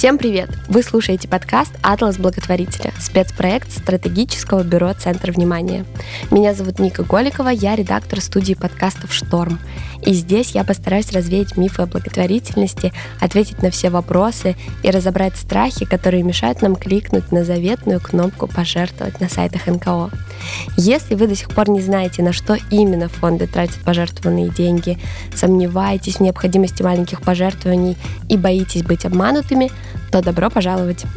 Всем привет! Вы слушаете подкаст «Атлас благотворителя» — спецпроект стратегического бюро «Центр внимания». Меня зовут Ника Голикова, я редактор студии подкастов «Шторм». И здесь я постараюсь развеять мифы о благотворительности, ответить на все вопросы и разобрать страхи, которые мешают нам кликнуть на заветную кнопку «Пожертвовать» на сайтах НКО. Если вы до сих пор не знаете, на что именно фонды тратят пожертвованные деньги, сомневаетесь в необходимости маленьких пожертвований и боитесь быть обманутыми, то добро пожаловать.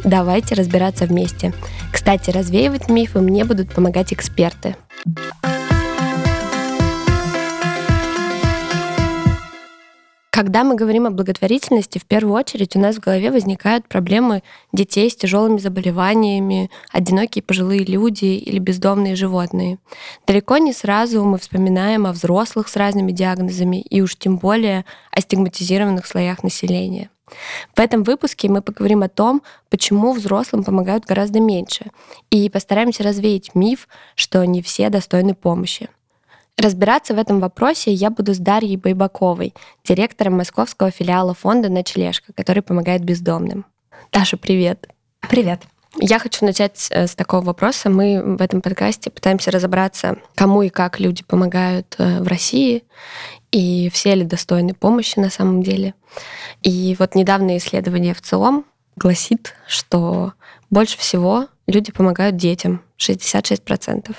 Давайте разбираться вместе. Кстати, развеивать мифы мне будут помогать эксперты. Когда мы говорим о благотворительности, в первую очередь у нас в голове возникают проблемы детей с тяжелыми заболеваниями, одинокие пожилые люди или бездомные животные. Далеко не сразу мы вспоминаем о взрослых с разными диагнозами и уж тем более о стигматизированных слоях населения. В этом выпуске мы поговорим о том, почему взрослым помогают гораздо меньше, и постараемся развеять миф, что не все достойны помощи. Разбираться в этом вопросе я буду с Дарьей Байбаковой, директором московского филиала фонда «Ночлежка», который помогает бездомным. Даша, привет. Привет. Я хочу начать э, с такого вопроса. Мы в этом подкасте пытаемся разобраться, кому и как люди помогают э, в России, и все ли достойны помощи на самом деле. И вот недавнее исследование в целом гласит, что больше всего люди помогают детям, 66%,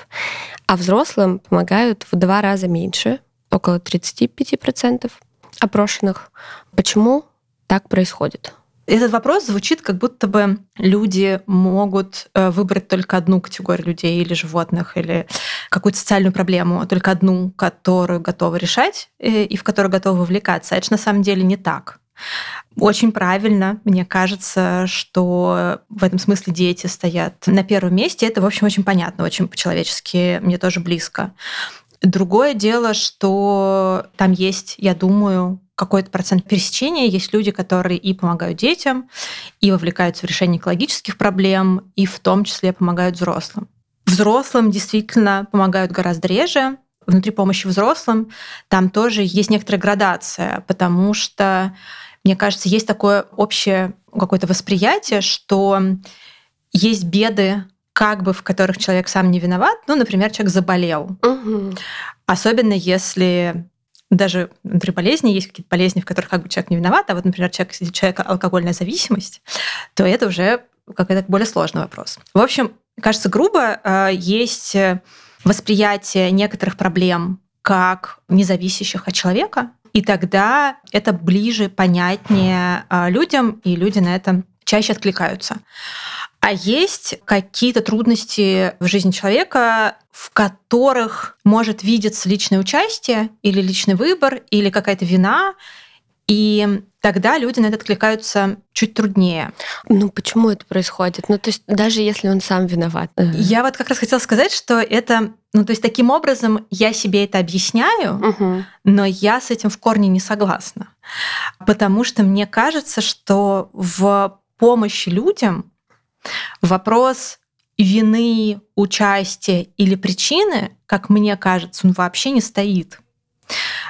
а взрослым помогают в два раза меньше, около 35% опрошенных. Почему так происходит? Этот вопрос звучит, как будто бы люди могут э, выбрать только одну категорию людей или животных, или какую-то социальную проблему, а только одну, которую готовы решать э, и в которую готовы вовлекаться. Это же на самом деле не так. Очень правильно, мне кажется, что в этом смысле дети стоят на первом месте. Это, в общем, очень понятно, очень по-человечески, мне тоже близко. Другое дело, что там есть, я думаю, какой-то процент пересечения. Есть люди, которые и помогают детям, и вовлекаются в решение экологических проблем, и в том числе помогают взрослым. Взрослым действительно помогают гораздо реже. Внутри помощи взрослым там тоже есть некоторая градация, потому что мне кажется, есть такое общее какое-то восприятие, что есть беды, как бы в которых человек сам не виноват. Ну, например, человек заболел. Угу. Особенно если даже при болезни есть какие-то болезни, в которых как бы человек не виноват, а вот, например, человек, если человека алкогольная зависимость, то это уже какой-то более сложный вопрос. В общем, кажется, грубо э, есть восприятие некоторых проблем как независящих от человека, и тогда это ближе, понятнее а, людям, и люди на это чаще откликаются. А есть какие-то трудности в жизни человека, в которых может видеться личное участие или личный выбор, или какая-то вина, и тогда люди на это откликаются чуть труднее. Ну, почему это происходит? Ну, то есть даже если он сам виноват. Я вот как раз хотела сказать, что это, ну, то есть таким образом я себе это объясняю, угу. но я с этим в корне не согласна. Потому что мне кажется, что в помощи людям вопрос вины, участия или причины, как мне кажется, он вообще не стоит.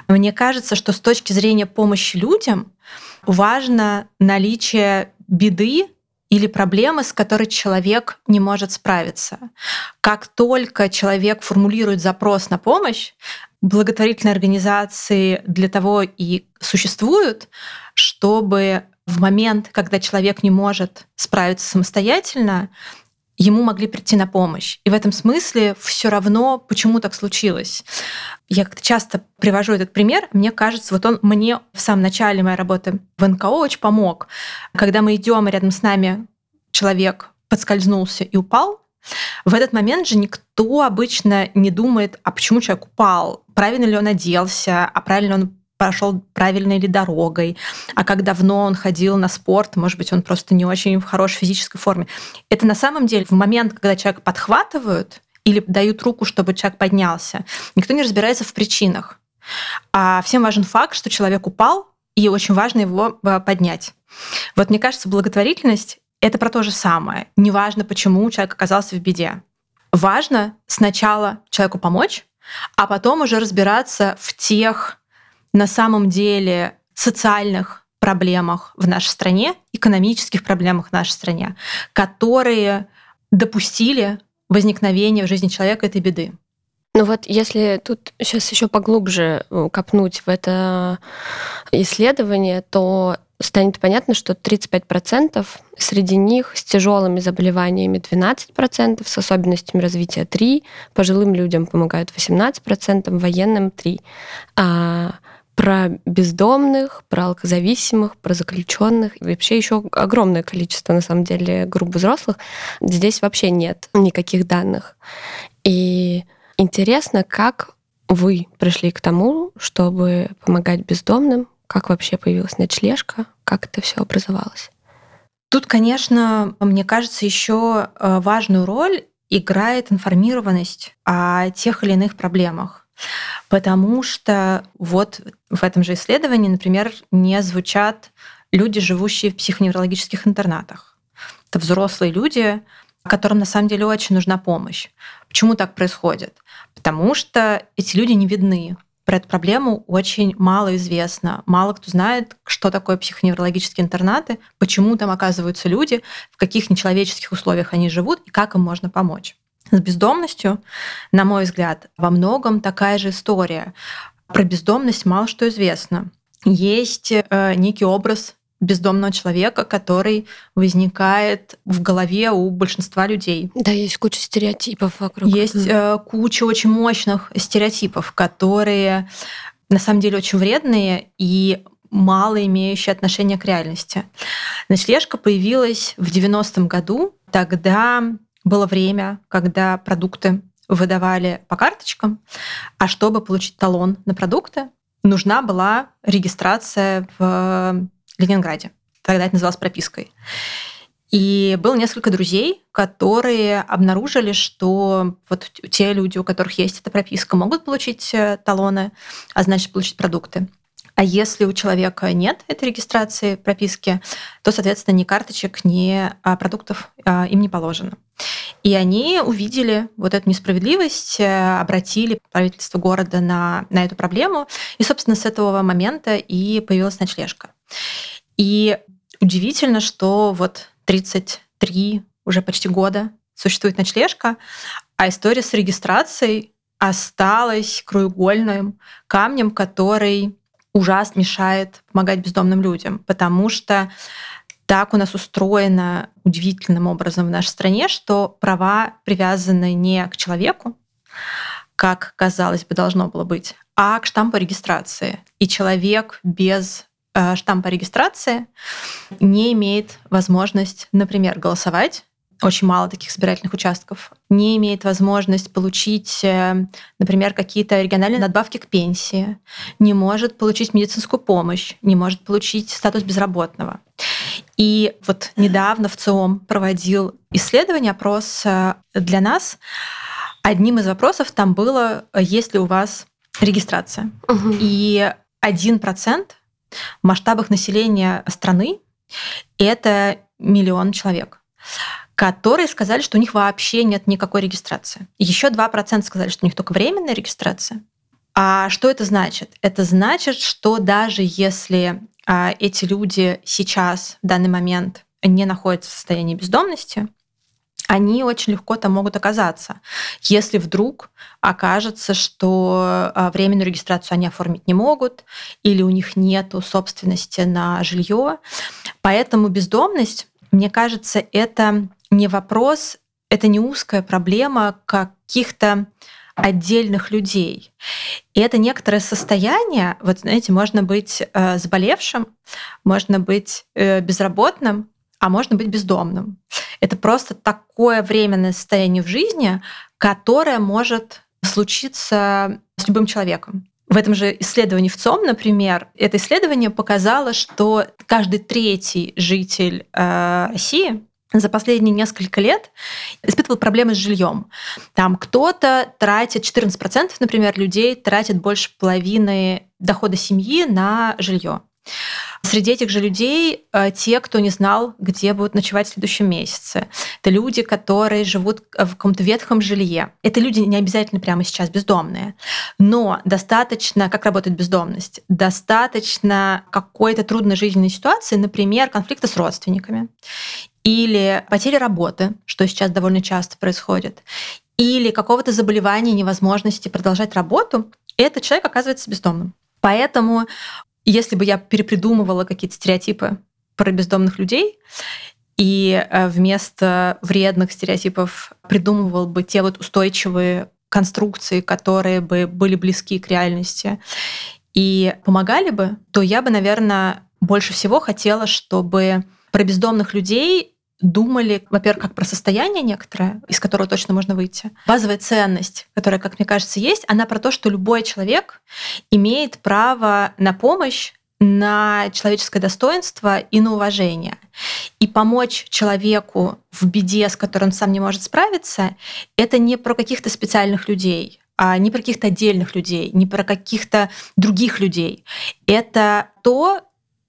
Мне кажется, что с точки зрения помощи людям важно наличие беды или проблемы, с которой человек не может справиться. Как только человек формулирует запрос на помощь, благотворительные организации для того и существуют, чтобы в момент, когда человек не может справиться самостоятельно, ему могли прийти на помощь. И в этом смысле все равно, почему так случилось. Я как-то часто привожу этот пример. Мне кажется, вот он мне в самом начале моей работы в НКО очень помог. Когда мы идем, рядом с нами человек подскользнулся и упал, в этот момент же никто обычно не думает, а почему человек упал, правильно ли он оделся, а правильно он прошел правильной ли дорогой, а как давно он ходил на спорт, может быть, он просто не очень в хорошей физической форме. Это на самом деле в момент, когда человека подхватывают или дают руку, чтобы человек поднялся. Никто не разбирается в причинах. А всем важен факт, что человек упал, и очень важно его э, поднять. Вот мне кажется, благотворительность — это про то же самое. Неважно, почему человек оказался в беде. Важно сначала человеку помочь, а потом уже разбираться в тех на самом деле социальных проблемах в нашей стране, экономических проблемах в нашей стране, которые допустили возникновение в жизни человека этой беды. Ну вот если тут сейчас еще поглубже э, копнуть в это исследование, то станет понятно, что 35% среди них с тяжелыми заболеваниями 12%, с особенностями развития 3%, пожилым людям помогают 18%, военным 3%. А про бездомных, про алкозависимых, про заключенных. Вообще еще огромное количество, на самом деле, групп взрослых. Здесь вообще нет никаких данных. И интересно, как вы пришли к тому, чтобы помогать бездомным, как вообще появилась ночлежка, как это все образовалось? Тут, конечно, мне кажется, еще э, важную роль играет информированность о тех или иных проблемах. Потому что вот в этом же исследовании, например, не звучат люди, живущие в психоневрологических интернатах. Это взрослые люди, которым на самом деле очень нужна помощь. Почему так происходит? Потому что эти люди не видны. Про эту проблему очень мало известно. Мало кто знает, что такое психоневрологические интернаты, почему там оказываются люди, в каких нечеловеческих условиях они живут и как им можно помочь. С бездомностью, на мой взгляд, во многом такая же история. Про бездомность мало что известно. Есть э, некий образ бездомного человека, который возникает в голове у большинства людей. Да, есть куча стереотипов вокруг. Есть э, куча очень мощных стереотипов, которые на самом деле очень вредные и мало имеющие отношение к реальности. Ночлежка появилась в 90-м году. Тогда было время, когда продукты выдавали по карточкам, а чтобы получить талон на продукты, нужна была регистрация в Ленинграде. Тогда это называлось пропиской. И было несколько друзей, которые обнаружили, что вот те люди, у которых есть эта прописка, могут получить э, талоны, а значит получить продукты. А если у человека нет этой регистрации прописки, то, соответственно, ни карточек, ни а, продуктов а, им не положено. И они увидели вот эту несправедливость, э, обратили правительство города на, на эту проблему. И, собственно, с этого момента и появилась ночлежка. И удивительно, что вот 33 уже почти года существует ночлежка, а история с регистрацией осталась краеугольным камнем, который ужасно мешает помогать бездомным людям, потому что так у нас устроено удивительным образом в нашей стране, что права привязаны не к человеку, как, казалось бы, должно было быть, а к штампу регистрации. И человек без э, штампа регистрации не имеет возможность, например, голосовать очень мало таких избирательных участков, не имеет возможность получить, э, например, какие-то региональные надбавки к пенсии, не может получить медицинскую помощь, не может получить статус безработного. И вот недавно в ЦИОМ проводил исследование, опрос э, для нас. Одним из вопросов там было, есть ли у вас регистрация. Угу. И один процент в масштабах населения страны это миллион человек которые сказали, что у них вообще нет никакой регистрации. Еще 2% сказали, что у них только временная регистрация. А что это значит? Это значит, что даже если эти люди сейчас, в данный момент, не находятся в состоянии бездомности, они очень легко там могут оказаться, если вдруг окажется, что а, временную регистрацию они оформить не могут, или у них нет собственности на жилье. Поэтому бездомность, мне кажется, это не вопрос, это не узкая проблема каких-то отдельных людей. И это некоторое состояние, вот знаете, можно быть э, заболевшим, можно быть э, безработным, а можно быть бездомным. Это просто такое временное состояние в жизни, которое может случиться с любым человеком. В этом же исследовании в ЦОМ, например, это исследование показало, что каждый третий житель э, России за последние несколько лет испытывал проблемы с жильем. Там кто-то тратит 14%, например, людей тратит больше половины дохода семьи на жилье. Среди этих же людей э, те, кто не знал, где будут ночевать в следующем месяце. Это люди, которые живут в каком-то ветхом жилье. Это люди не обязательно прямо сейчас бездомные. Но достаточно, как работает бездомность, достаточно какой-то трудной жизненной ситуации, например, конфликта с родственниками или потери работы, что сейчас довольно часто происходит, или какого-то заболевания, невозможности продолжать работу, этот человек оказывается бездомным. Поэтому если бы я перепридумывала какие-то стереотипы про бездомных людей, и э, вместо вредных стереотипов придумывал бы те вот устойчивые конструкции, которые бы были близки к реальности и помогали бы, то я бы, наверное, больше всего хотела, чтобы про бездомных людей думали, во-первых, как про состояние некоторое, из которого точно можно выйти. Базовая ценность, которая, как мне кажется, есть, она про то, что любой человек имеет право на помощь, на человеческое достоинство и на уважение. И помочь человеку в беде, с которой он сам не может справиться, это не про каких-то специальных людей, а не про каких-то отдельных людей, не про каких-то других людей. Это то,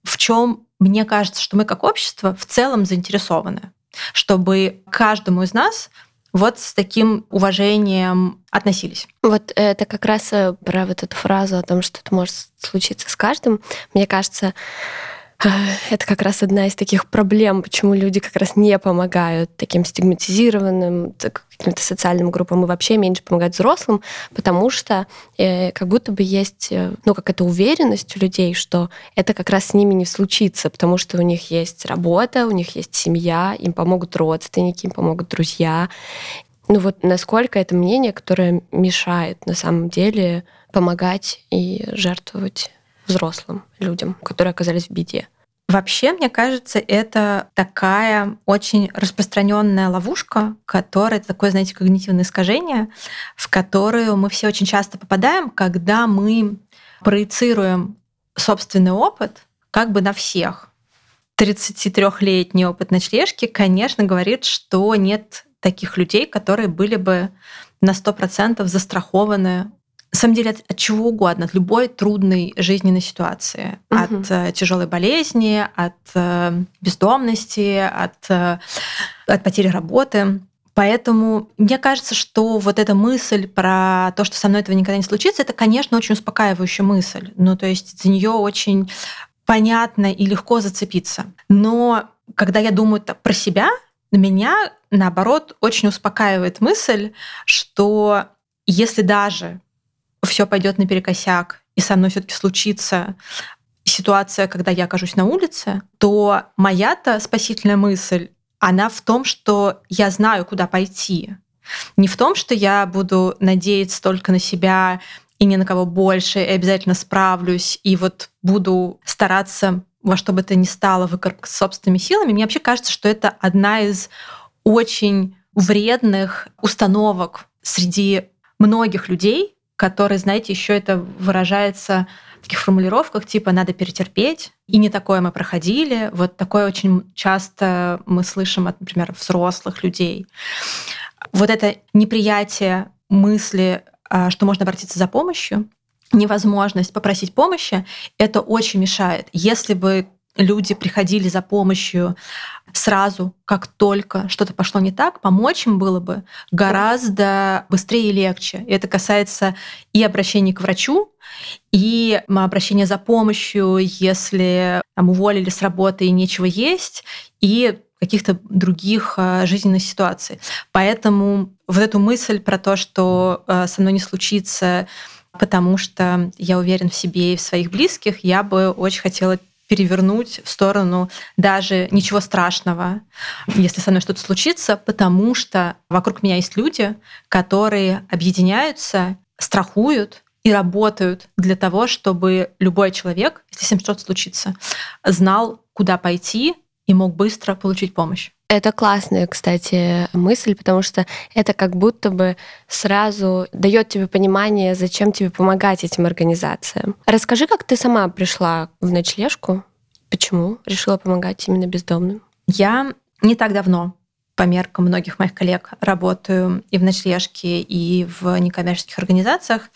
в чем мне кажется, что мы как общество в целом заинтересованы, чтобы каждому из нас вот с таким уважением относились. Вот это как раз э, про вот эту фразу о том, что это может случиться с каждым. Мне кажется, это как раз одна из таких проблем, почему люди как раз не помогают таким стигматизированным, каким-то социальным группам и вообще меньше помогают взрослым, потому что э, как будто бы есть, э, ну, как эта уверенность у людей, что это как раз с ними не случится, потому что у них есть работа, у них есть семья, им помогут родственники, им помогут друзья. Ну вот насколько это мнение, которое мешает на самом деле помогать и жертвовать взрослым людям, которые оказались в беде. Вообще, мне кажется, это такая очень распространенная ловушка, которая такое, знаете, когнитивное искажение, в которую мы все очень часто попадаем, когда мы проецируем собственный опыт как бы на всех. 33-летний опыт ночлежки, конечно, говорит, что нет таких людей, которые были бы на 100% застрахованы на самом деле от, от чего угодно, от любой трудной жизненной ситуации, угу. от э, тяжелой болезни, от э, бездомности, от, э, от потери работы. Поэтому мне кажется, что вот эта мысль про то, что со мной этого никогда не случится, это, конечно, очень успокаивающая мысль. Ну, то есть за нее очень понятно и легко зацепиться. Но когда я думаю про себя, меня, наоборот, очень успокаивает мысль, что если даже все пойдет наперекосяк, и со мной все-таки случится ситуация, когда я окажусь на улице, то моя-то спасительная мысль, она в том, что я знаю, куда пойти. Не в том, что я буду надеяться только на себя и ни на кого больше, и обязательно справлюсь, и вот буду стараться во что бы то ни стало выкарабкаться собственными силами. Мне вообще кажется, что это одна из очень вредных установок среди многих людей, который, знаете, еще это выражается в таких формулировках типа «надо перетерпеть», и не такое мы проходили. Вот такое очень часто мы слышим от, например, взрослых людей. Вот это неприятие мысли, а, что можно обратиться за помощью, невозможность попросить помощи, это очень мешает. Если бы люди приходили за помощью сразу, как только что-то пошло не так, помочь им было бы гораздо быстрее и легче. И это касается и обращения к врачу, и обращения за помощью, если там, уволили с работы и нечего есть, и каких-то других а, жизненных ситуаций. Поэтому вот эту мысль про то, что а, со мной не случится, потому что я уверен в себе и в своих близких, я бы очень хотела перевернуть в сторону даже ничего страшного, если со мной что-то случится, потому что вокруг меня есть люди, которые объединяются, страхуют и работают для того, чтобы любой человек, если с ним что-то случится, знал, куда пойти и мог быстро получить помощь. Это классная, кстати, мысль, потому что это как будто бы сразу дает тебе понимание, зачем тебе помогать этим организациям. Расскажи, как ты сама пришла в ночлежку? Почему решила помогать именно бездомным? Я не так давно по меркам многих моих коллег работаю и в ночлежке, и в некоммерческих организациях.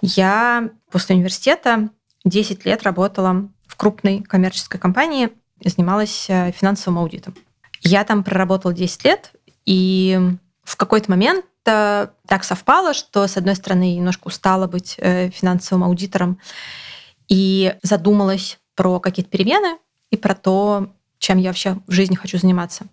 Я после университета 10 лет работала в крупной коммерческой компании, занималась э, финансовым аудитом. Я там проработала 10 лет, и в какой-то момент э, так совпало, что, с одной стороны, немножко устала быть э, финансовым аудитором и задумалась про какие-то перемены и про то, чем я вообще в жизни хочу заниматься.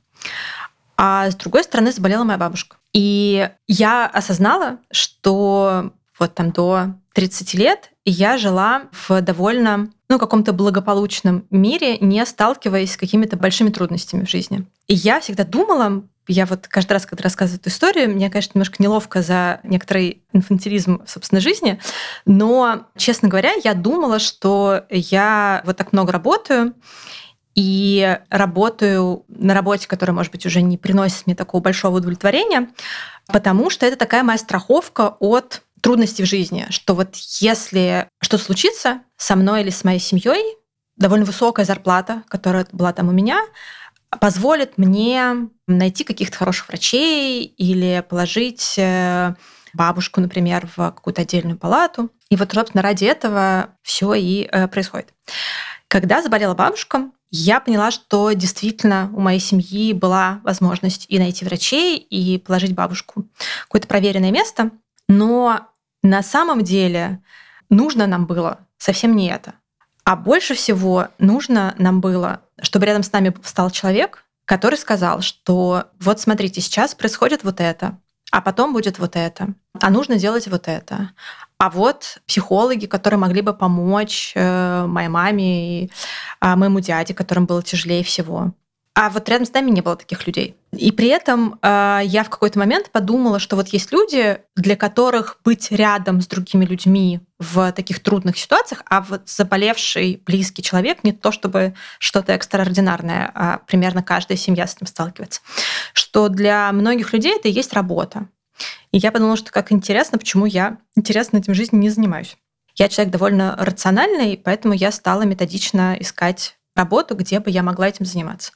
А с другой стороны, заболела моя бабушка. И я осознала, что вот там до 30 лет я жила в довольно ну, каком-то благополучном мире, не сталкиваясь с какими-то большими трудностями в жизни. И я всегда думала, я вот каждый раз, когда рассказываю эту историю, мне, конечно, немножко неловко за некоторый инфантилизм в собственной жизни, но, честно говоря, я думала, что я вот так много работаю, и работаю на работе, которая, может быть, уже не приносит мне такого большого удовлетворения, потому что это такая моя страховка от трудностей в жизни, что вот если что-то случится со мной или с моей семьей, довольно высокая зарплата, которая была там у меня, позволит мне найти каких-то хороших врачей или положить э, бабушку, например, в какую-то отдельную палату. И вот, собственно, ради этого все и э, происходит. Когда заболела бабушка, я поняла, что действительно у моей семьи была возможность и найти врачей, и положить бабушку в какое-то проверенное место. Но на самом деле нужно нам было совсем не это. А больше всего нужно нам было, чтобы рядом с нами встал человек, который сказал, что вот смотрите, сейчас происходит вот это, а потом будет вот это, а нужно делать вот это. А вот психологи, которые могли бы помочь э, моей маме и а, моему дяде, которым было тяжелее всего. А вот рядом с нами не было таких людей. И при этом э, я в какой-то момент подумала, что вот есть люди, для которых быть рядом с другими людьми в таких трудных ситуациях, а вот заболевший близкий человек не то чтобы что-то экстраординарное, а примерно каждая семья с ним сталкивается. Что для многих людей это и есть работа. И я подумала, что как интересно, почему я интересно этим жизнью не занимаюсь. Я человек довольно рациональный, поэтому я стала методично искать работу, где бы я могла этим заниматься.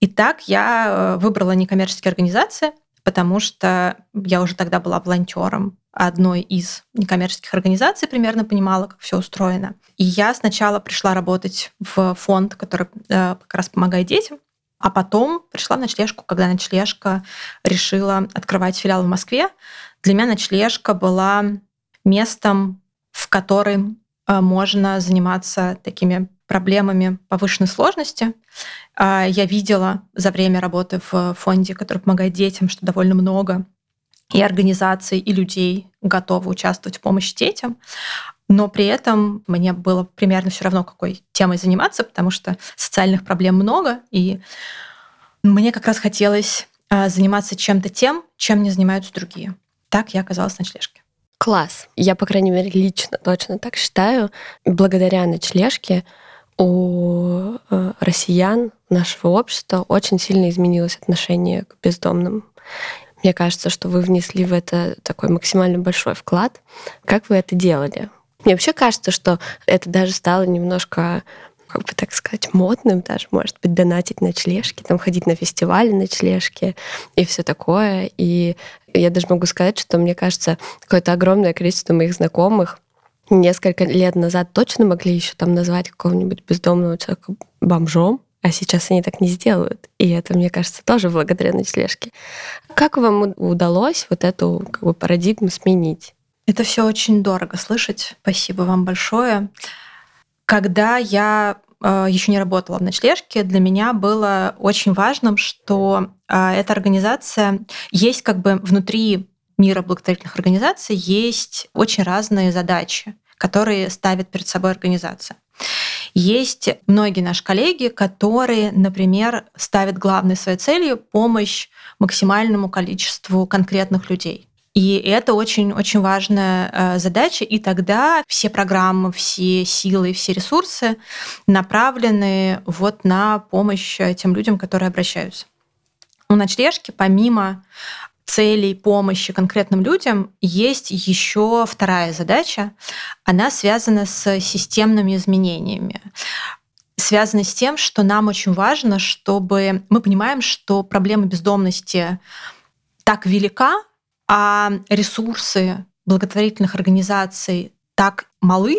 И так я э, выбрала некоммерческие организации, потому что я уже тогда была волонтером одной из некоммерческих организаций, примерно понимала, как все устроено. И я сначала пришла работать в фонд, который э, как раз помогает детям, а потом пришла в ночлежку, когда ночлежка решила открывать филиал в Москве. Для меня ночлежка была местом, в котором э, можно заниматься такими проблемами повышенной сложности. А, я видела за время работы в фонде, который помогает детям, что довольно много и организаций, и людей готовы участвовать в помощи детям. Но при этом мне было примерно все равно, какой темой заниматься, потому что социальных проблем много, и мне как раз хотелось а, заниматься чем-то тем, чем не занимаются другие. Так я оказалась в ночлежке. Класс. Я, по крайней мере, лично точно так считаю. Благодаря ночлежке у э, россиян нашего общества очень сильно изменилось отношение к бездомным. Мне кажется, что вы внесли в это такой максимально большой вклад. Как вы это делали? Мне вообще кажется, что это даже стало немножко как бы так сказать, модным даже, может быть, донатить ночлежки, там ходить на фестивали ночлежки и все такое. И я даже могу сказать, что мне кажется, какое-то огромное количество моих знакомых несколько лет назад точно могли еще там назвать какого-нибудь бездомного человека бомжом, а сейчас они так не сделают. И это, мне кажется, тоже благодаря ночлежке. Как вам удалось вот эту как бы, парадигму сменить? Это все очень дорого слышать. Спасибо вам большое. Когда я э, еще не работала в ночлежке, для меня было очень важным, что э, эта организация есть как бы внутри мира благотворительных организаций есть очень разные задачи, которые ставит перед собой организация. Есть многие наши коллеги, которые, например, ставят главной своей целью помощь максимальному количеству конкретных людей. И это очень-очень важная э, задача, и тогда все программы, все силы, все ресурсы направлены вот на помощь тем людям, которые обращаются. У ночлежки, помимо целей помощи конкретным людям есть еще вторая задача. Она связана с системными изменениями. связаны с тем, что нам очень важно, чтобы мы понимаем, что проблема бездомности так велика, а ресурсы благотворительных организаций так малы,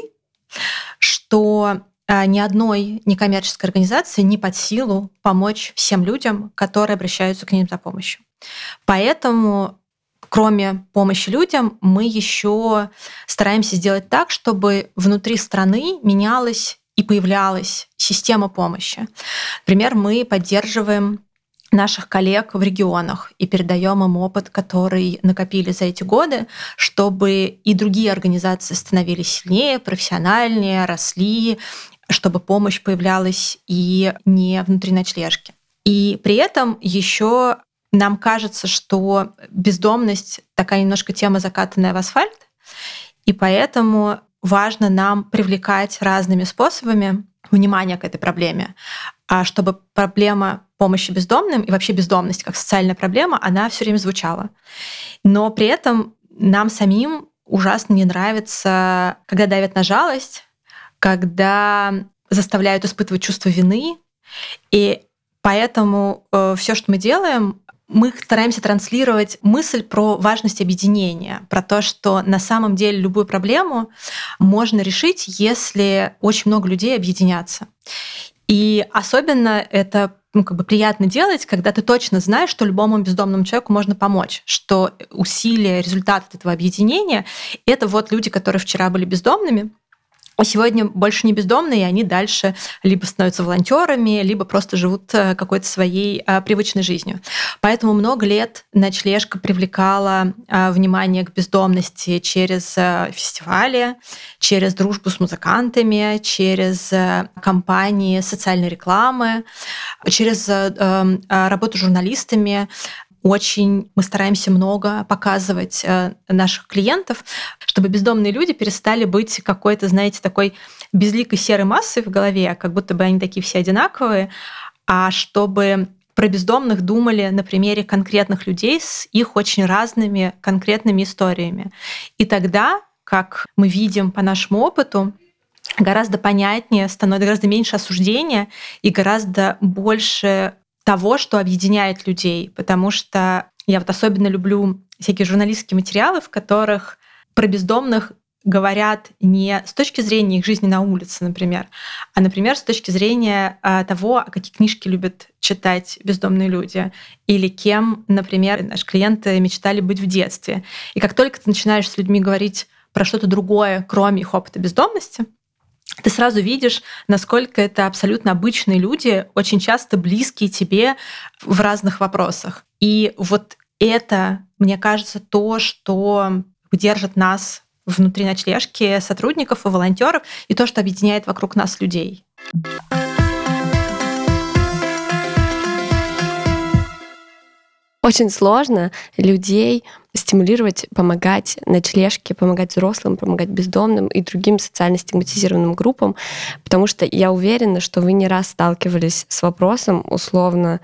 что а, ни одной некоммерческой организации не под силу помочь всем людям, которые обращаются к ним за помощью. Поэтому кроме помощи людям, мы еще стараемся сделать так, чтобы внутри страны менялась и появлялась система помощи. Например, мы поддерживаем наших коллег в регионах и передаем им опыт, который накопили за эти годы, чтобы и другие организации становились сильнее, профессиональнее, росли, чтобы помощь появлялась и не внутри ночлежки. И при этом еще нам кажется, что бездомность такая немножко тема закатанная в асфальт, и поэтому важно нам привлекать разными способами внимание к этой проблеме, а чтобы проблема помощи бездомным и вообще бездомность как социальная проблема, она все время звучала. Но при этом нам самим ужасно не нравится, когда давят на жалость, когда заставляют испытывать чувство вины. И поэтому э, все, что мы делаем, мы стараемся транслировать мысль про важность объединения, про то, что на самом деле любую проблему можно решить, если очень много людей объединятся. И особенно это ну, как бы приятно делать, когда ты точно знаешь, что любому бездомному человеку можно помочь, что усилия, результат этого объединения — это вот люди, которые вчера были бездомными, сегодня больше не бездомные, и они дальше либо становятся волонтерами, либо просто живут э, какой-то своей а, привычной жизнью. Поэтому много лет ночлежка привлекала а, внимание к бездомности через а, фестивали, через дружбу с музыкантами, через а, кампании социальной рекламы, через а, а, работу с журналистами, очень мы стараемся много показывать э, наших клиентов, чтобы бездомные люди перестали быть какой-то, знаете, такой безликой серой массой в голове, как будто бы они такие все одинаковые, а чтобы про бездомных думали на примере конкретных людей с их очень разными конкретными историями. И тогда, как мы видим по нашему опыту, гораздо понятнее становится, гораздо меньше осуждения и гораздо больше того, что объединяет людей, потому что я вот особенно люблю всякие журналистские материалы, в которых про бездомных говорят не с точки зрения их жизни на улице, например, а, например, с точки зрения а, того, какие книжки любят читать бездомные люди, или кем, например, наши клиенты мечтали быть в детстве. И как только ты начинаешь с людьми говорить про что-то другое, кроме их опыта бездомности, ты сразу видишь, насколько это абсолютно обычные люди, очень часто близкие тебе в разных вопросах. И вот это, мне кажется, то, что держит нас внутри ночлежки сотрудников и волонтеров, и то, что объединяет вокруг нас людей. Очень сложно людей стимулировать, помогать ночлежке, помогать взрослым, помогать бездомным и другим социально стигматизированным группам, потому что я уверена, что вы не раз сталкивались с вопросом условно,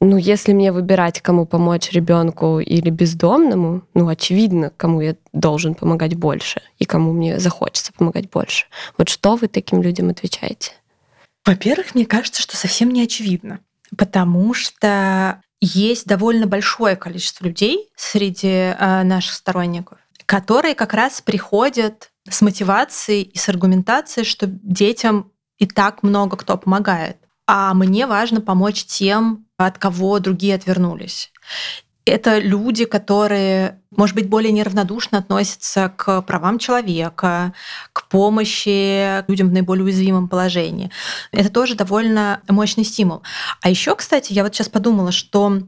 ну, если мне выбирать, кому помочь ребенку или бездомному, ну, очевидно, кому я должен помогать больше и кому мне захочется помогать больше. Вот что вы таким людям отвечаете? Во-первых, мне кажется, что совсем не очевидно, потому что есть довольно большое количество людей среди э, наших сторонников, которые как раз приходят с мотивацией и с аргументацией, что детям и так много кто помогает. А мне важно помочь тем, от кого другие отвернулись это люди, которые, может быть, более неравнодушно относятся к правам человека, к помощи людям в наиболее уязвимом положении. Это тоже довольно мощный стимул. А еще, кстати, я вот сейчас подумала, что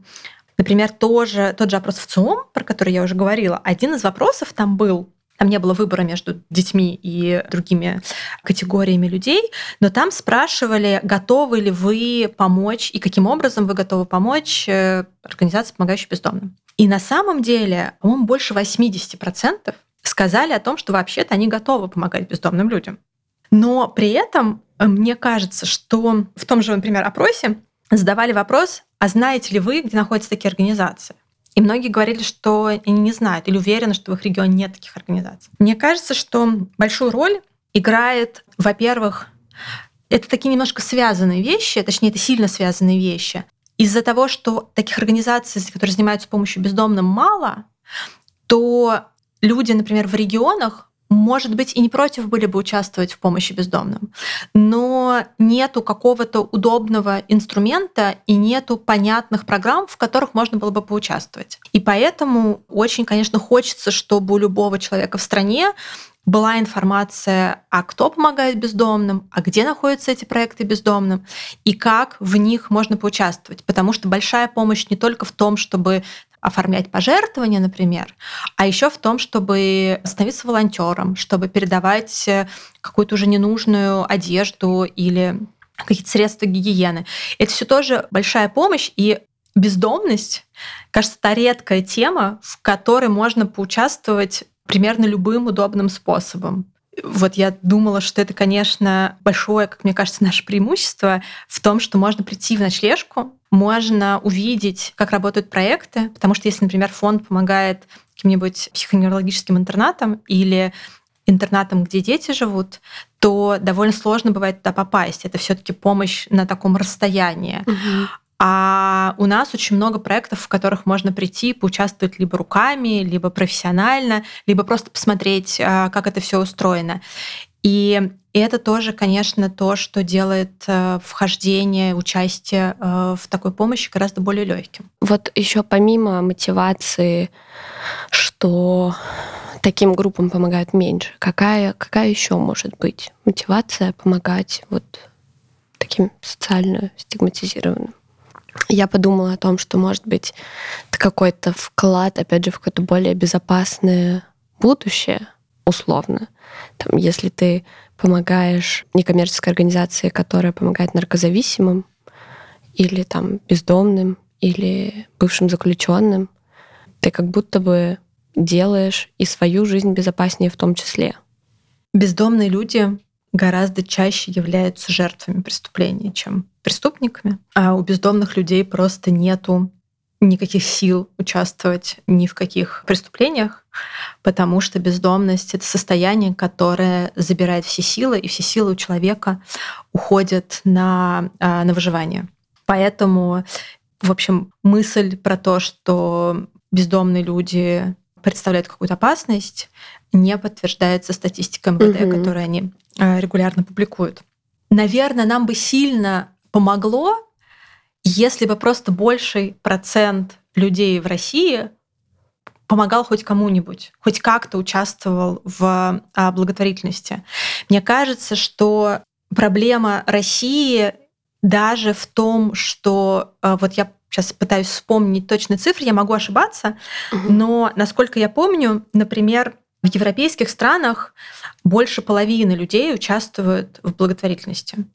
Например, тоже, тот же опрос в ЦИОМ, про который я уже говорила, один из вопросов там был, там не было выбора между детьми и другими категориями людей, но там спрашивали, готовы ли вы помочь и каким образом вы готовы помочь э, организации, помогающей бездомным. И на самом деле, по-моему, больше 80% сказали о том, что вообще-то они готовы помогать бездомным людям. Но при этом э, мне кажется, что в том же, например, опросе задавали вопрос, а знаете ли вы, где находятся такие организации? И многие говорили, что они не знают или уверены, что в их регионе нет таких организаций. Мне кажется, что большую роль играет, во-первых, это такие немножко связанные вещи, точнее, это сильно связанные вещи. Из-за того, что таких организаций, которые занимаются помощью бездомным, мало, то люди, например, в регионах может быть, и не против были бы участвовать в помощи бездомным, но нету какого-то удобного инструмента и нету понятных программ, в которых можно было бы поучаствовать. И поэтому очень, конечно, хочется, чтобы у любого человека в стране была информация, а кто помогает бездомным, а где находятся эти проекты бездомным, и как в них можно поучаствовать. Потому что большая помощь не только в том, чтобы оформлять пожертвования, например, а еще в том, чтобы становиться волонтером, чтобы передавать э, какую-то уже ненужную одежду или какие-то средства гигиены. Это все тоже большая помощь, и бездомность, кажется, та редкая тема, в которой можно поучаствовать примерно любым удобным способом. Вот я думала, что это, конечно, большое, как мне кажется, наше преимущество в том, что можно прийти в ночлежку, можно увидеть, как работают проекты, потому что если, например, фонд помогает каким-нибудь психоневрологическим интернатам или интернатам, где дети живут, то довольно сложно бывает туда попасть. Это все-таки помощь на таком расстоянии. Угу. А у нас очень много проектов, в которых можно прийти, поучаствовать либо руками, либо профессионально, либо просто посмотреть, а, как это все устроено. И это тоже, конечно, то, что делает э, вхождение, участие э, в такой помощи гораздо более легким. Вот еще помимо мотивации, что таким группам помогают меньше, какая, какая еще может быть мотивация помогать вот таким социально стигматизированным? Я подумала о том, что, может быть, это какой-то вклад, опять же, в какое-то более безопасное будущее, условно. Там, если ты помогаешь некоммерческой организации, которая помогает наркозависимым, или там бездомным, или бывшим заключенным, ты как будто бы делаешь и свою жизнь безопаснее в том числе. Бездомные люди гораздо чаще являются жертвами преступления, чем преступниками. А у бездомных людей просто нету никаких сил участвовать ни в каких преступлениях, потому что бездомность — это состояние, которое забирает все силы, и все силы у человека уходят на, а, на выживание. Поэтому, в общем, мысль про то, что бездомные люди представляют какую-то опасность, не подтверждается статистикой МВД, угу. которую они а, регулярно публикуют. Наверное, нам бы сильно помогло, если бы просто больший процент людей в России помогал хоть кому-нибудь, хоть как-то участвовал в а, благотворительности. Мне кажется, что проблема России даже в том, что а, вот я сейчас пытаюсь вспомнить точные цифры, я могу ошибаться, угу. но насколько я помню, например, в европейских странах больше половины людей участвуют в благотворительности.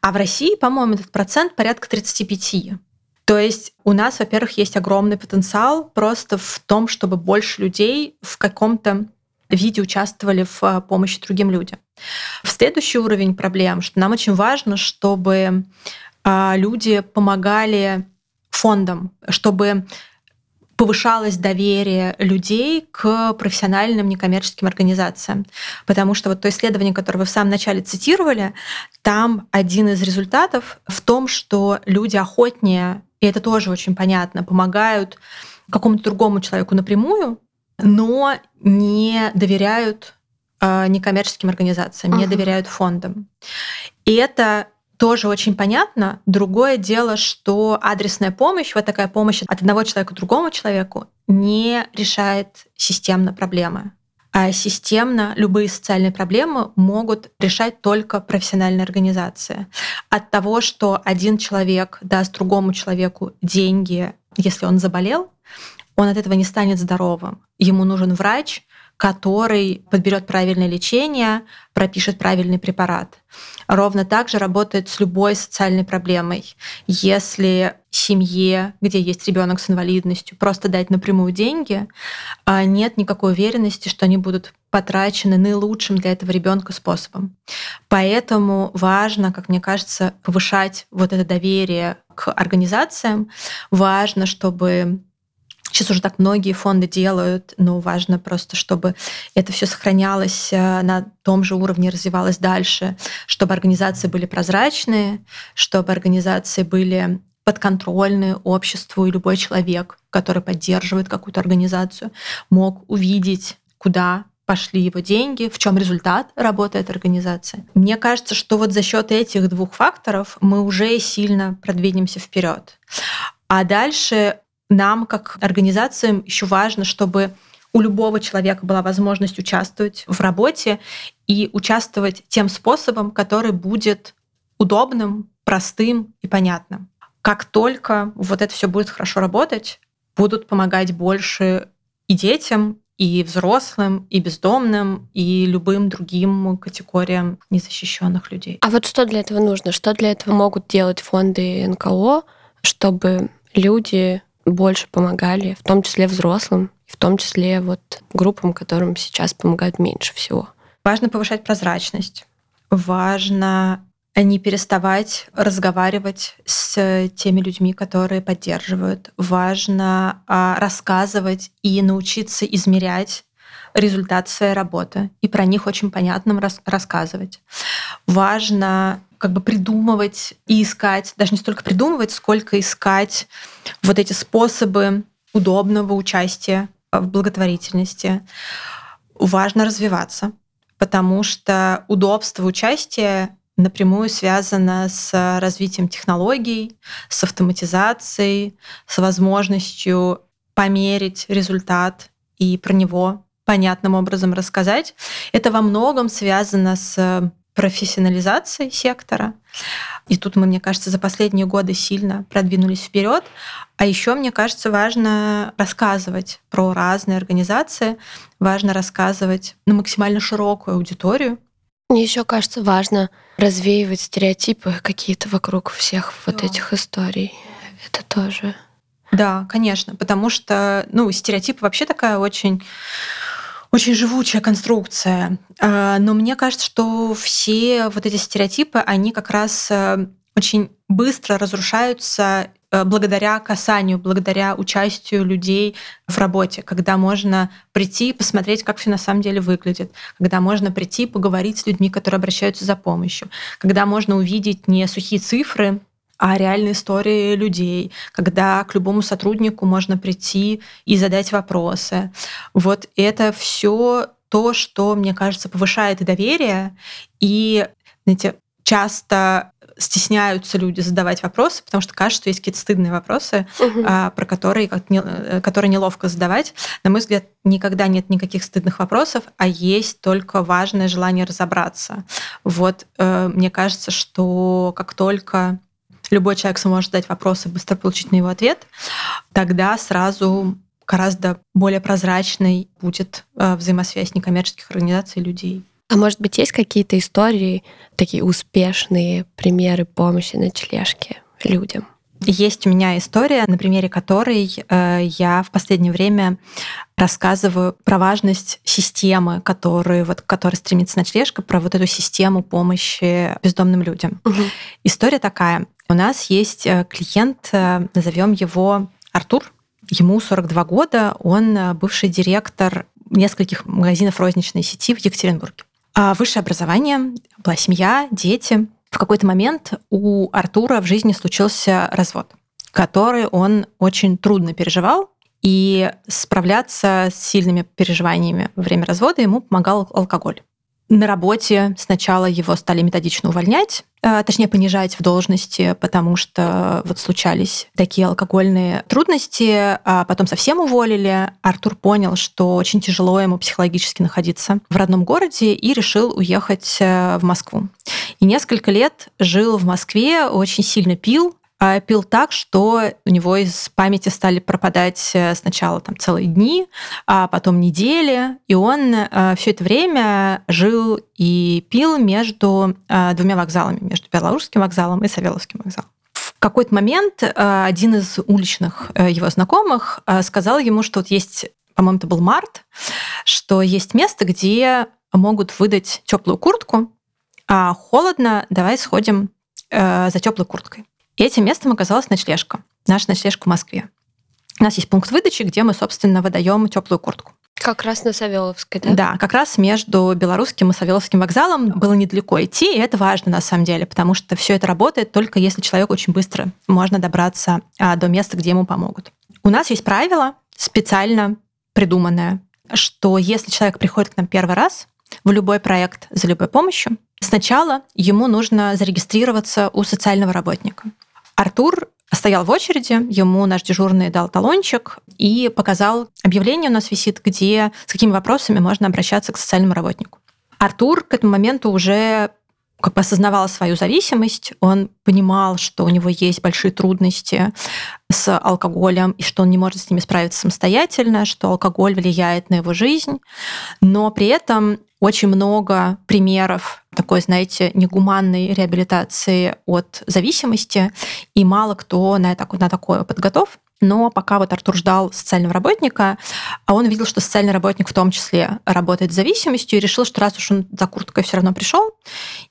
А в России, по-моему, этот процент порядка 35. То есть у нас, во-первых, есть огромный потенциал просто в том, чтобы больше людей в каком-то виде участвовали в а, помощи другим людям. В следующий уровень проблем, что нам очень важно, чтобы а, люди помогали фондам, чтобы повышалось доверие людей к профессиональным некоммерческим организациям. Потому что вот то исследование, которое вы в самом начале цитировали, там один из результатов в том, что люди охотнее, и это тоже очень понятно, помогают какому-то другому человеку напрямую, но не доверяют э, некоммерческим организациям, uh-huh. не доверяют фондам. И это тоже очень понятно. Другое дело, что адресная помощь, вот такая помощь от одного человека к другому человеку, не решает системно проблемы. А системно любые социальные проблемы могут решать только профессиональные организации. От того, что один человек даст другому человеку деньги, если он заболел, он от этого не станет здоровым. Ему нужен врач, который подберет правильное лечение, пропишет правильный препарат. Ровно так же работает с любой социальной проблемой. Если семье, где есть ребенок с инвалидностью, просто дать напрямую деньги, а нет никакой уверенности, что они будут потрачены наилучшим для этого ребенка способом. Поэтому важно, как мне кажется, повышать вот это доверие к организациям. Важно, чтобы Сейчас уже так многие фонды делают, но важно просто, чтобы это все сохранялось э, на том же уровне, развивалось дальше, чтобы организации были прозрачные, чтобы организации были подконтрольны обществу, и любой человек, который поддерживает какую-то организацию, мог увидеть, куда пошли его деньги, в чем результат работы этой организации. Мне кажется, что вот за счет этих двух факторов мы уже сильно продвинемся вперед. А дальше нам, как организациям, еще важно, чтобы у любого человека была возможность участвовать в работе и участвовать тем способом, который будет удобным, простым и понятным. Как только вот это все будет хорошо работать, будут помогать больше и детям, и взрослым, и бездомным, и любым другим категориям незащищенных людей. А вот что для этого нужно? Что для этого могут делать фонды НКО, чтобы люди больше помогали, в том числе взрослым, в том числе вот группам, которым сейчас помогают меньше всего? Важно повышать прозрачность. Важно не переставать разговаривать с теми людьми, которые поддерживают. Важно а, рассказывать и научиться измерять результат своей работы и про них очень понятным рас рассказывать. Важно как бы придумывать и искать, даже не столько придумывать, сколько искать вот эти способы удобного участия в благотворительности. Важно развиваться, потому что удобство участия напрямую связано с развитием технологий, с автоматизацией, с возможностью померить результат и про него понятным образом рассказать. Это во многом связано с профессионализацией сектора. И тут мы, мне кажется, за последние годы сильно продвинулись вперед. А еще, мне кажется, важно рассказывать про разные организации, важно рассказывать на максимально широкую аудиторию, мне еще кажется важно развеивать стереотипы какие-то вокруг всех да. вот этих историй. Это тоже. Да, конечно, потому что, ну, стереотип вообще такая очень очень живучая конструкция. А, но мне кажется, что все вот эти стереотипы, они как раз э, очень быстро разрушаются Э, благодаря касанию, благодаря участию людей в работе, когда можно прийти и посмотреть, как все на самом деле выглядит, когда можно прийти и поговорить с людьми, которые обращаются за помощью, когда можно увидеть не сухие цифры, а реальные истории людей, когда к любому сотруднику можно прийти и задать вопросы. Вот это все то, что, мне кажется, повышает доверие и, знаете, часто стесняются люди задавать вопросы, потому что кажется, что есть какие-то стыдные вопросы, угу. а, про которые, как не, э, которые неловко задавать. На мой взгляд, никогда нет никаких стыдных вопросов, а есть только важное желание разобраться. Вот э, мне кажется, что как только любой человек сможет задать вопросы, быстро получить на его ответ, тогда сразу гораздо более прозрачной будет э, взаимосвязь некоммерческих организаций и людей. А может быть, есть какие-то истории, такие успешные примеры помощи на ночлежки людям? Есть у меня история, на примере которой э, я в последнее время рассказываю про важность системы, которую, вот, к которой стремится ночлежка, про вот эту систему помощи бездомным людям. Угу. История такая. У нас есть э, клиент, э, назовем его Артур. Ему 42 года, он э, бывший директор нескольких магазинов розничной сети в Екатеринбурге. А высшее образование, была семья, дети. В какой-то момент у Артура в жизни случился развод, который он очень трудно переживал, и справляться с сильными переживаниями во время развода ему помогал алкоголь. На работе сначала его стали методично увольнять, а, точнее понижать в должности, потому что вот случались такие алкогольные трудности, а потом совсем уволили. Артур понял, что очень тяжело ему психологически находиться в родном городе и решил уехать э, в Москву. И несколько лет жил в Москве, очень сильно пил, пил так, что у него из памяти стали пропадать э, сначала там целые дни, а потом недели, и он э, все это время жил и пил между э, двумя вокзалами, между Белорусским вокзалом и Савеловским вокзалом. В какой-то момент один из уличных его знакомых сказал ему, что вот есть, по-моему, это был март, что есть место, где могут выдать теплую куртку, а холодно, давай сходим за теплой курткой. И этим местом оказалась ночлежка, наша ночлежка в Москве. У нас есть пункт выдачи, где мы, собственно, выдаем теплую куртку. Как раз на Савеловской, да? Да, как раз между Белорусским и Савеловским вокзалом было недалеко идти, и это важно на самом деле, потому что все это работает только если человек очень быстро можно добраться а, до места, где ему помогут. У нас есть правило специально придуманное, что если человек приходит к нам первый раз в любой проект за любой помощью, сначала ему нужно зарегистрироваться у социального работника. Артур стоял в очереди, ему наш дежурный дал талончик и показал объявление у нас висит, где с какими вопросами можно обращаться к социальному работнику. Артур к этому моменту уже как бы осознавал свою зависимость, он понимал, что у него есть большие трудности с алкоголем, и что он не может с ними справиться самостоятельно, что алкоголь влияет на его жизнь, но при этом очень много примеров такой, знаете, негуманной реабилитации от зависимости, и мало кто на, это, на такое опыт готов. Но пока вот Артур ждал социального работника, а он видел, что социальный работник в том числе работает с зависимостью, и решил, что раз уж он за курткой все равно пришел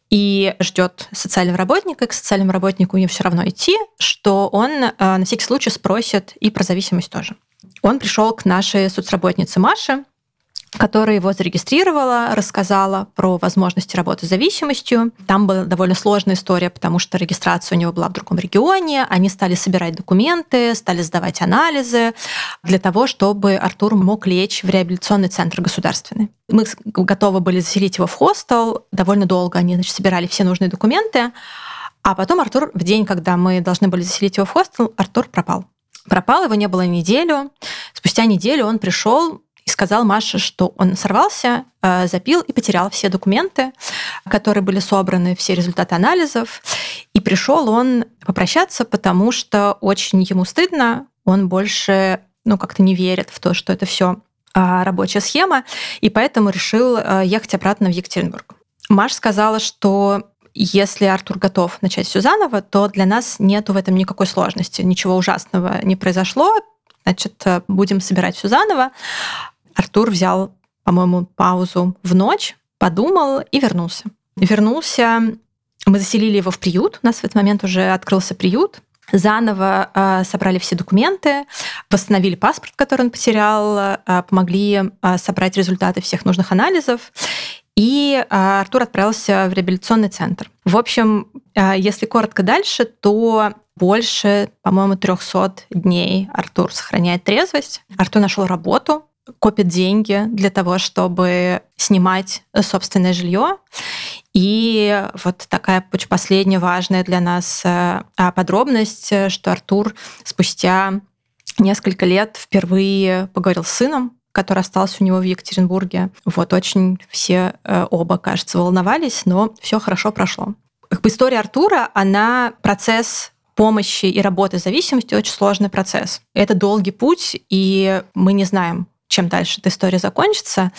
и ждет социального работника, и к социальному работнику ему все равно идти, что он э, на всякий случай спросит и про зависимость тоже. Он пришел к нашей соцработнице Маше, которая его зарегистрировала, рассказала про возможности работы с зависимостью. Там была довольно сложная история, потому что регистрация у него была в другом регионе. Они стали собирать документы, стали сдавать анализы для того, чтобы Артур мог лечь в реабилитационный центр государственный. Мы готовы были заселить его в хостел. Довольно долго они значит, собирали все нужные документы. А потом Артур, в день, когда мы должны были заселить его в хостел, Артур пропал. Пропал, его не было неделю. Спустя неделю он пришел и сказал Маше, что он сорвался, э, запил и потерял все документы, которые были собраны, все результаты анализов. И пришел он попрощаться, потому что очень ему стыдно, он больше ну, как-то не верит в то, что это все а, рабочая схема, и поэтому решил э, ехать обратно в Екатеринбург. Маш сказала, что если Артур готов начать все заново, то для нас нет в этом никакой сложности. Ничего ужасного не произошло. Значит, э, будем собирать все заново. Артур взял, по-моему, паузу в ночь, подумал и вернулся. Вернулся, мы заселили его в приют, у нас в этот момент уже открылся приют, заново э, собрали все документы, восстановили паспорт, который он потерял, э, помогли э, собрать результаты всех нужных анализов. И Артур отправился в реабилитационный центр. В общем, если коротко дальше, то больше, по-моему, 300 дней Артур сохраняет трезвость. Артур нашел работу, копит деньги для того, чтобы снимать собственное жилье. И вот такая последняя важная для нас э, а, подробность, что Артур спустя несколько лет впервые поговорил с сыном, который остался у него в Екатеринбурге. Вот очень все э, оба, кажется, волновались, но все хорошо прошло. Как бы история Артура, она процесс помощи и работы с зависимостью очень сложный процесс. Это долгий путь, и мы не знаем, чем дальше эта история закончится.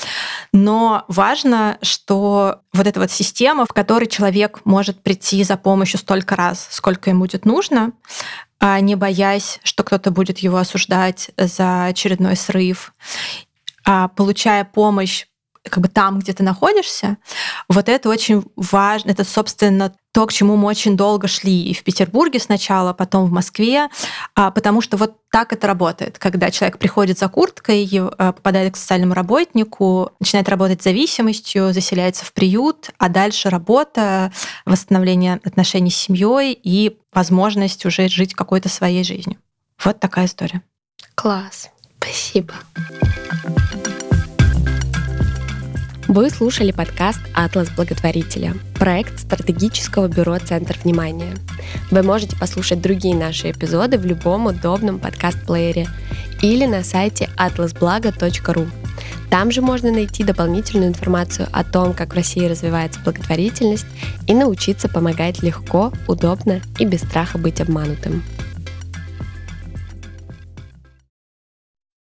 Но важно, что вот эта вот система, в которой человек может прийти за помощью столько раз, сколько ему будет нужно, а не боясь, что кто-то будет его осуждать за очередной срыв, а получая помощь как бы там, где ты находишься, вот это очень важно. Это, собственно, то, к чему мы очень долго шли и в Петербурге сначала, потом в Москве, а, потому что вот так это работает. Когда человек приходит за курткой, а, попадает к социальному работнику, начинает работать с зависимостью, заселяется в приют, а дальше работа, восстановление отношений с семьей и возможность уже жить какой-то своей жизнью. Вот такая история. Класс. Спасибо. Вы слушали подкаст «Атлас благотворителя» – проект стратегического бюро «Центр внимания». Вы можете послушать другие наши эпизоды в любом удобном подкаст-плеере или на сайте atlasblago.ru. Там же можно найти дополнительную информацию о том, как в России развивается благотворительность и научиться помогать легко, удобно и без страха быть обманутым.